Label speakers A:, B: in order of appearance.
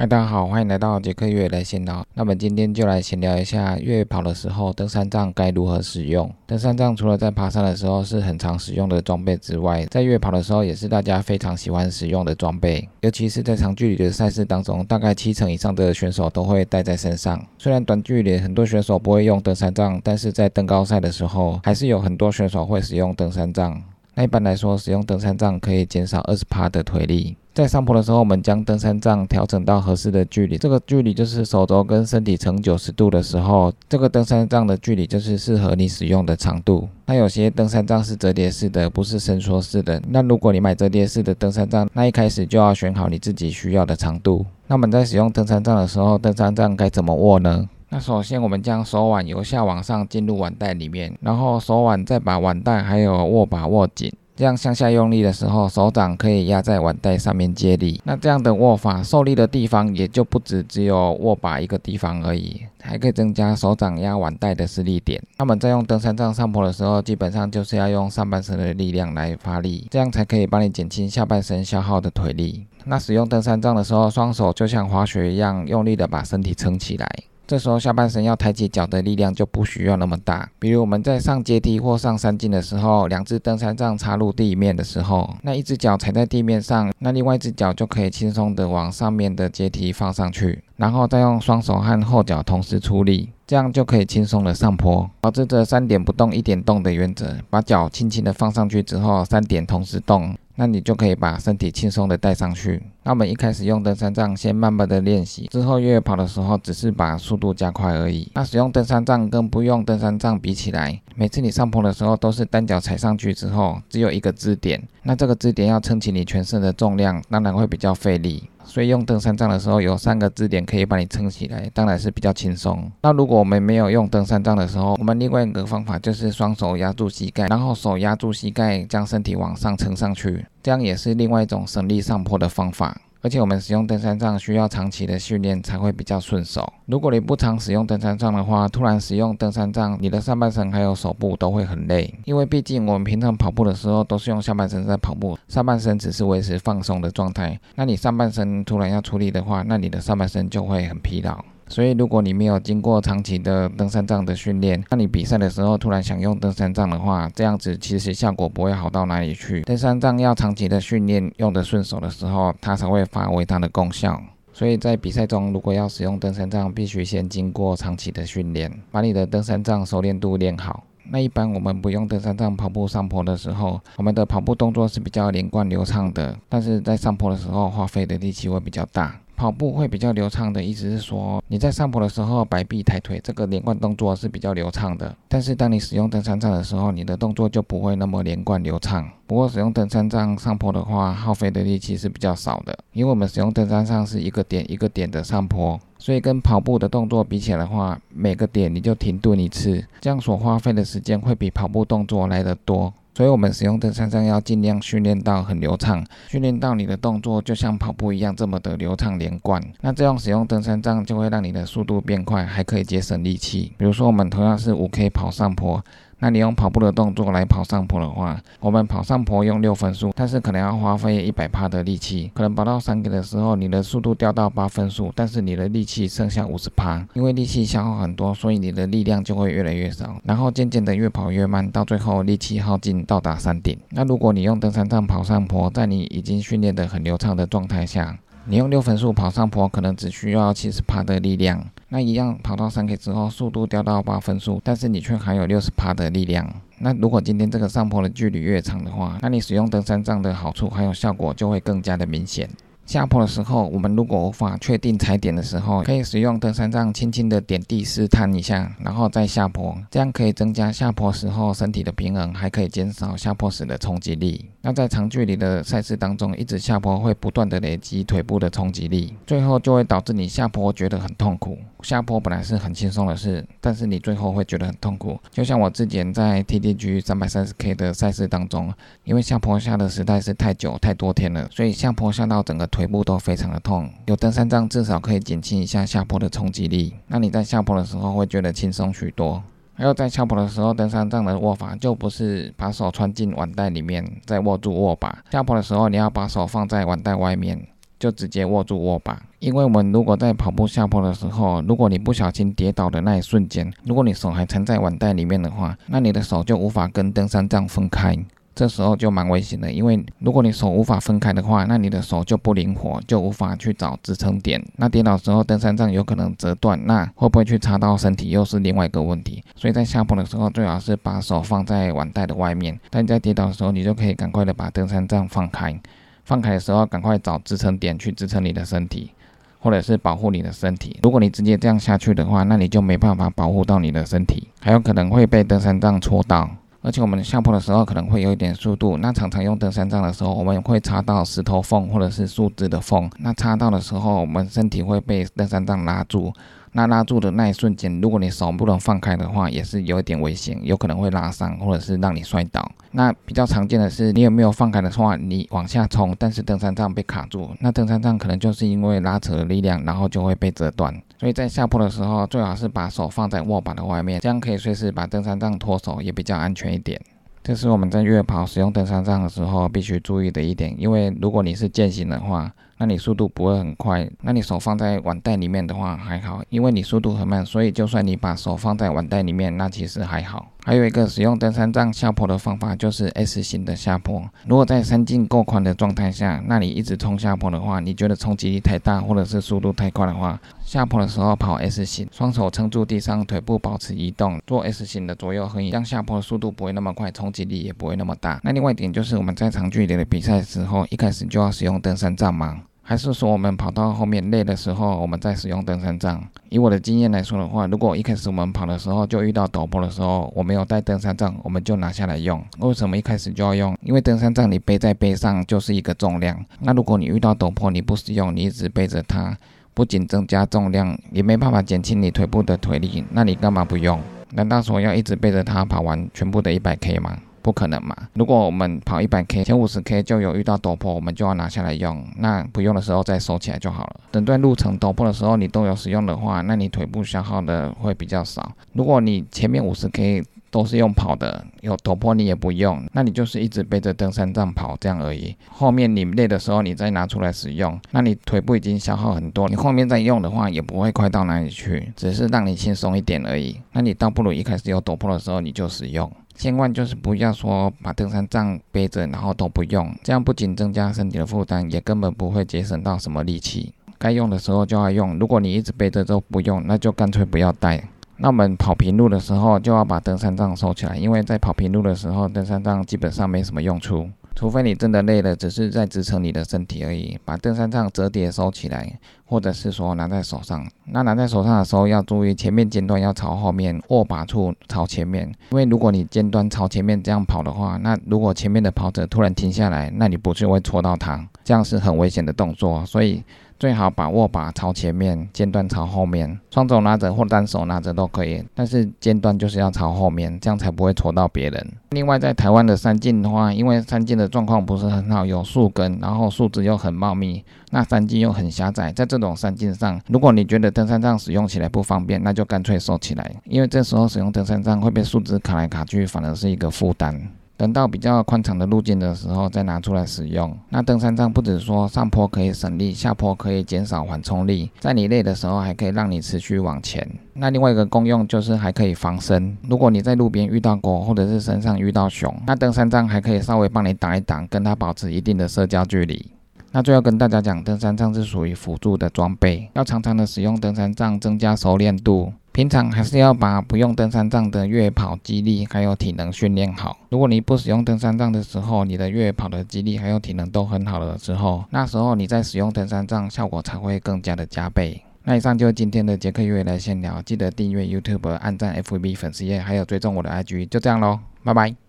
A: 嗨，大家好，欢迎来到杰克越野来闲聊。那么今天就来闲聊一下越野跑的时候，登山杖该如何使用。登山杖除了在爬山的时候是很常使用的装备之外，在越野跑的时候也是大家非常喜欢使用的装备。尤其是在长距离的赛事当中，大概七成以上的选手都会带在身上。虽然短距离很多选手不会用登山杖，但是在登高赛的时候，还是有很多选手会使用登山杖。那一般来说，使用登山杖可以减少二十帕的腿力。在上坡的时候，我们将登山杖调整到合适的距离，这个距离就是手肘跟身体成九十度的时候，这个登山杖的距离就是适合你使用的长度。那有些登山杖是折叠式的，不是伸缩式的。那如果你买折叠式的登山杖，那一开始就要选好你自己需要的长度。那我们在使用登山杖的时候，登山杖该怎么握呢？那首先我们将手腕由下往上进入腕带里面，然后手腕再把腕带还有握把握紧。这样向下用力的时候，手掌可以压在腕带上面接力。那这样的握法受力的地方也就不止只有握把一个地方而已，还可以增加手掌压腕带的施力点。那么在用登山杖上坡的时候，基本上就是要用上半身的力量来发力，这样才可以帮你减轻下半身消耗的腿力。那使用登山杖的时候，双手就像滑雪一样，用力的把身体撑起来。这时候下半身要抬起脚的力量就不需要那么大。比如我们在上阶梯或上山径的时候，两只登山杖插入地面的时候，那一只脚踩在地面上，那另外一只脚就可以轻松的往上面的阶梯放上去，然后再用双手和后脚同时出力，这样就可以轻松的上坡。保持着三点不动一点动的原则，把脚轻轻的放上去之后，三点同时动。那你就可以把身体轻松的带上去。那我们一开始用登山杖，先慢慢的练习，之后越野跑的时候，只是把速度加快而已。那使用登山杖跟不用登山杖比起来，每次你上坡的时候，都是单脚踩上去之后，只有一个支点，那这个支点要撑起你全身的重量，当然会比较费力。所以用登山杖的时候，有三个支点可以把你撑起来，当然是比较轻松。那如果我们没有用登山杖的时候，我们另外一个方法就是双手压住膝盖，然后手压住膝盖，将身体往上撑上去，这样也是另外一种省力上坡的方法。而且我们使用登山杖需要长期的训练才会比较顺手。如果你不常使用登山杖的话，突然使用登山杖，你的上半身还有手部都会很累，因为毕竟我们平常跑步的时候都是用下半身在跑步，上半身只是维持放松的状态。那你上半身突然要出力的话，那你的上半身就会很疲劳。所以，如果你没有经过长期的登山杖的训练，那你比赛的时候突然想用登山杖的话，这样子其实效果不会好到哪里去。登山杖要长期的训练，用得顺手的时候，它才会发挥它的功效。所以在比赛中，如果要使用登山杖，必须先经过长期的训练，把你的登山杖熟练度练好。那一般我们不用登山杖跑步上坡的时候，我们的跑步动作是比较连贯流畅的，但是在上坡的时候，花费的力气会比较大。跑步会比较流畅的意思是说，你在上坡的时候摆臂抬腿，这个连贯动作是比较流畅的。但是当你使用登山杖的时候，你的动作就不会那么连贯流畅。不过使用登山杖上坡的话，耗费的力气是比较少的，因为我们使用登山杖是一个点一个点的上坡，所以跟跑步的动作比起来的话，每个点你就停顿一次，这样所花费的时间会比跑步动作来得多。所以，我们使用登山杖要尽量训练到很流畅，训练到你的动作就像跑步一样这么的流畅连贯。那这样使用登山杖就会让你的速度变快，还可以节省力气。比如说，我们同样是五 K 跑上坡。那你用跑步的动作来跑上坡的话，我们跑上坡用六分速，但是可能要花费一百帕的力气，可能跑到三 K 的时候，你的速度掉到八分速，但是你的力气剩下五十帕，因为力气消耗很多，所以你的力量就会越来越少，然后渐渐的越跑越慢，到最后力气耗尽到达山顶。那如果你用登山杖跑上坡，在你已经训练的很流畅的状态下，你用六分速跑上坡，可能只需要七十帕的力量。那一样跑到三 K 之后，速度掉到八分速，但是你却还有六十帕的力量。那如果今天这个上坡的距离越长的话，那你使用登山杖的好处还有效果就会更加的明显。下坡的时候，我们如果无法确定踩点的时候，可以使用登山杖轻轻的点地试探一下，然后再下坡，这样可以增加下坡时候身体的平衡，还可以减少下坡时的冲击力。那在长距离的赛事当中，一直下坡会不断的累积腿部的冲击力，最后就会导致你下坡觉得很痛苦。下坡本来是很轻松的事，但是你最后会觉得很痛苦。就像我之前在 TDG 三百三十 K 的赛事当中，因为下坡下的实在是太久太多天了，所以下坡下到整个。腿部都非常的痛，有登山杖至少可以减轻一下下坡的冲击力。那你在下坡的时候会觉得轻松许多。还有在下坡的时候，登山杖的握法就不是把手穿进腕带里面再握住握把。下坡的时候你要把手放在腕带外面，就直接握住握把。因为我们如果在跑步下坡的时候，如果你不小心跌倒的那一瞬间，如果你手还缠在腕带里面的话，那你的手就无法跟登山杖分开。这时候就蛮危险的，因为如果你手无法分开的话，那你的手就不灵活，就无法去找支撑点。那跌倒时候，登山杖有可能折断，那会不会去插到身体，又是另外一个问题。所以在下坡的时候，最好是把手放在腕带的外面。但在跌倒的时候，你就可以赶快的把登山杖放开。放开的时候，赶快找支撑点去支撑你的身体，或者是保护你的身体。如果你直接这样下去的话，那你就没办法保护到你的身体，还有可能会被登山杖戳到。而且我们下坡的时候可能会有一点速度，那常常用登山杖的时候，我们会插到石头缝或者是树枝的缝。那插到的时候，我们身体会被登山杖拉住。那拉住的那一瞬间，如果你手不能放开的话，也是有一点危险，有可能会拉伤或者是让你摔倒。那比较常见的是，你有没有放开的话，你往下冲，但是登山杖被卡住，那登山杖可能就是因为拉扯的力量，然后就会被折断。所以在下坡的时候，最好是把手放在握把的外面，这样可以随时把登山杖脱手，也比较安全一点。这是我们在越野跑使用登山杖的时候必须注意的一点，因为如果你是健行的话，那你速度不会很快。那你手放在腕带里面的话还好，因为你速度很慢，所以就算你把手放在腕带里面，那其实还好。还有一个使用登山杖下坡的方法，就是 S 型的下坡。如果在山径够宽的状态下，那你一直冲下坡的话，你觉得冲击力太大，或者是速度太快的话，下坡的时候跑 S 型，双手撑住地上，腿部保持移动，做 S 型的左右横移，这样下坡的速度不会那么快，冲击力也不会那么大。那另外一点就是我们在长距离的比赛时候，一开始就要使用登山杖吗？还是说我们跑到后面累的时候，我们再使用登山杖？以我的经验来说的话，如果一开始我们跑的时候就遇到陡坡的时候，我没有带登山杖，我们就拿下来用。为什么一开始就要用？因为登山杖你背在背上就是一个重量。那如果你遇到陡坡你不使用，你一直背着它，不仅增加重量，也没办法减轻你腿部的腿力。那你干嘛不用？难道说要一直背着它跑完全部的一百 K 吗？不可能嘛！如果我们跑一百 K，前五十 K 就有遇到陡坡，我们就要拿下来用。那不用的时候再收起来就好了。整段路程陡坡的时候你都有使用的话，那你腿部消耗的会比较少。如果你前面五十 K 都是用跑的，有陡坡你也不用，那你就是一直背着登山杖跑这样而已。后面你累的时候你再拿出来使用，那你腿部已经消耗很多，你后面再用的话也不会快到哪里去，只是让你轻松一点而已。那你倒不如一开始有陡坡的时候你就使用。千万就是不要说把登山杖背着，然后都不用，这样不仅增加身体的负担，也根本不会节省到什么力气。该用的时候就要用，如果你一直背着都不用，那就干脆不要带。那我们跑平路的时候就要把登山杖收起来，因为在跑平路的时候，登山杖基本上没什么用处。除非你真的累了，只是在支撑你的身体而已，把登山杖折叠收起来，或者是说拿在手上。那拿在手上的时候要注意，前面尖端要朝后面，握把处朝前面。因为如果你尖端朝前面这样跑的话，那如果前面的跑者突然停下来，那你不是会戳到他？这样是很危险的动作，所以。最好把握把朝前面，尖端朝后面，双手拿着或单手拿着都可以，但是尖端就是要朝后面，这样才不会戳到别人。另外，在台湾的山径的话，因为山径的状况不是很好，有树根，然后树枝又很茂密，那山径又很狭窄，在这种山径上，如果你觉得登山杖使用起来不方便，那就干脆收起来，因为这时候使用登山杖会被树枝卡来卡去，反而是一个负担。等到比较宽敞的路径的时候再拿出来使用。那登山杖不止说上坡可以省力，下坡可以减少缓冲力，在你累的时候还可以让你持续往前。那另外一个功用就是还可以防身。如果你在路边遇到狗，或者是身上遇到熊，那登山杖还可以稍微帮你挡一挡，跟它保持一定的社交距离。那最后跟大家讲，登山杖是属于辅助的装备，要常常的使用登山杖，增加熟练度。平常还是要把不用登山杖的越野跑肌力还有体能训练好。如果你不使用登山杖的时候，你的越野跑的肌力还有体能都很好了之后，那时候你在使用登山杖效果才会更加的加倍。那以上就是今天的杰克越野来闲聊，记得订阅 YouTube、按赞 FB 粉丝页，还有追踪我的 IG，就这样喽，拜拜。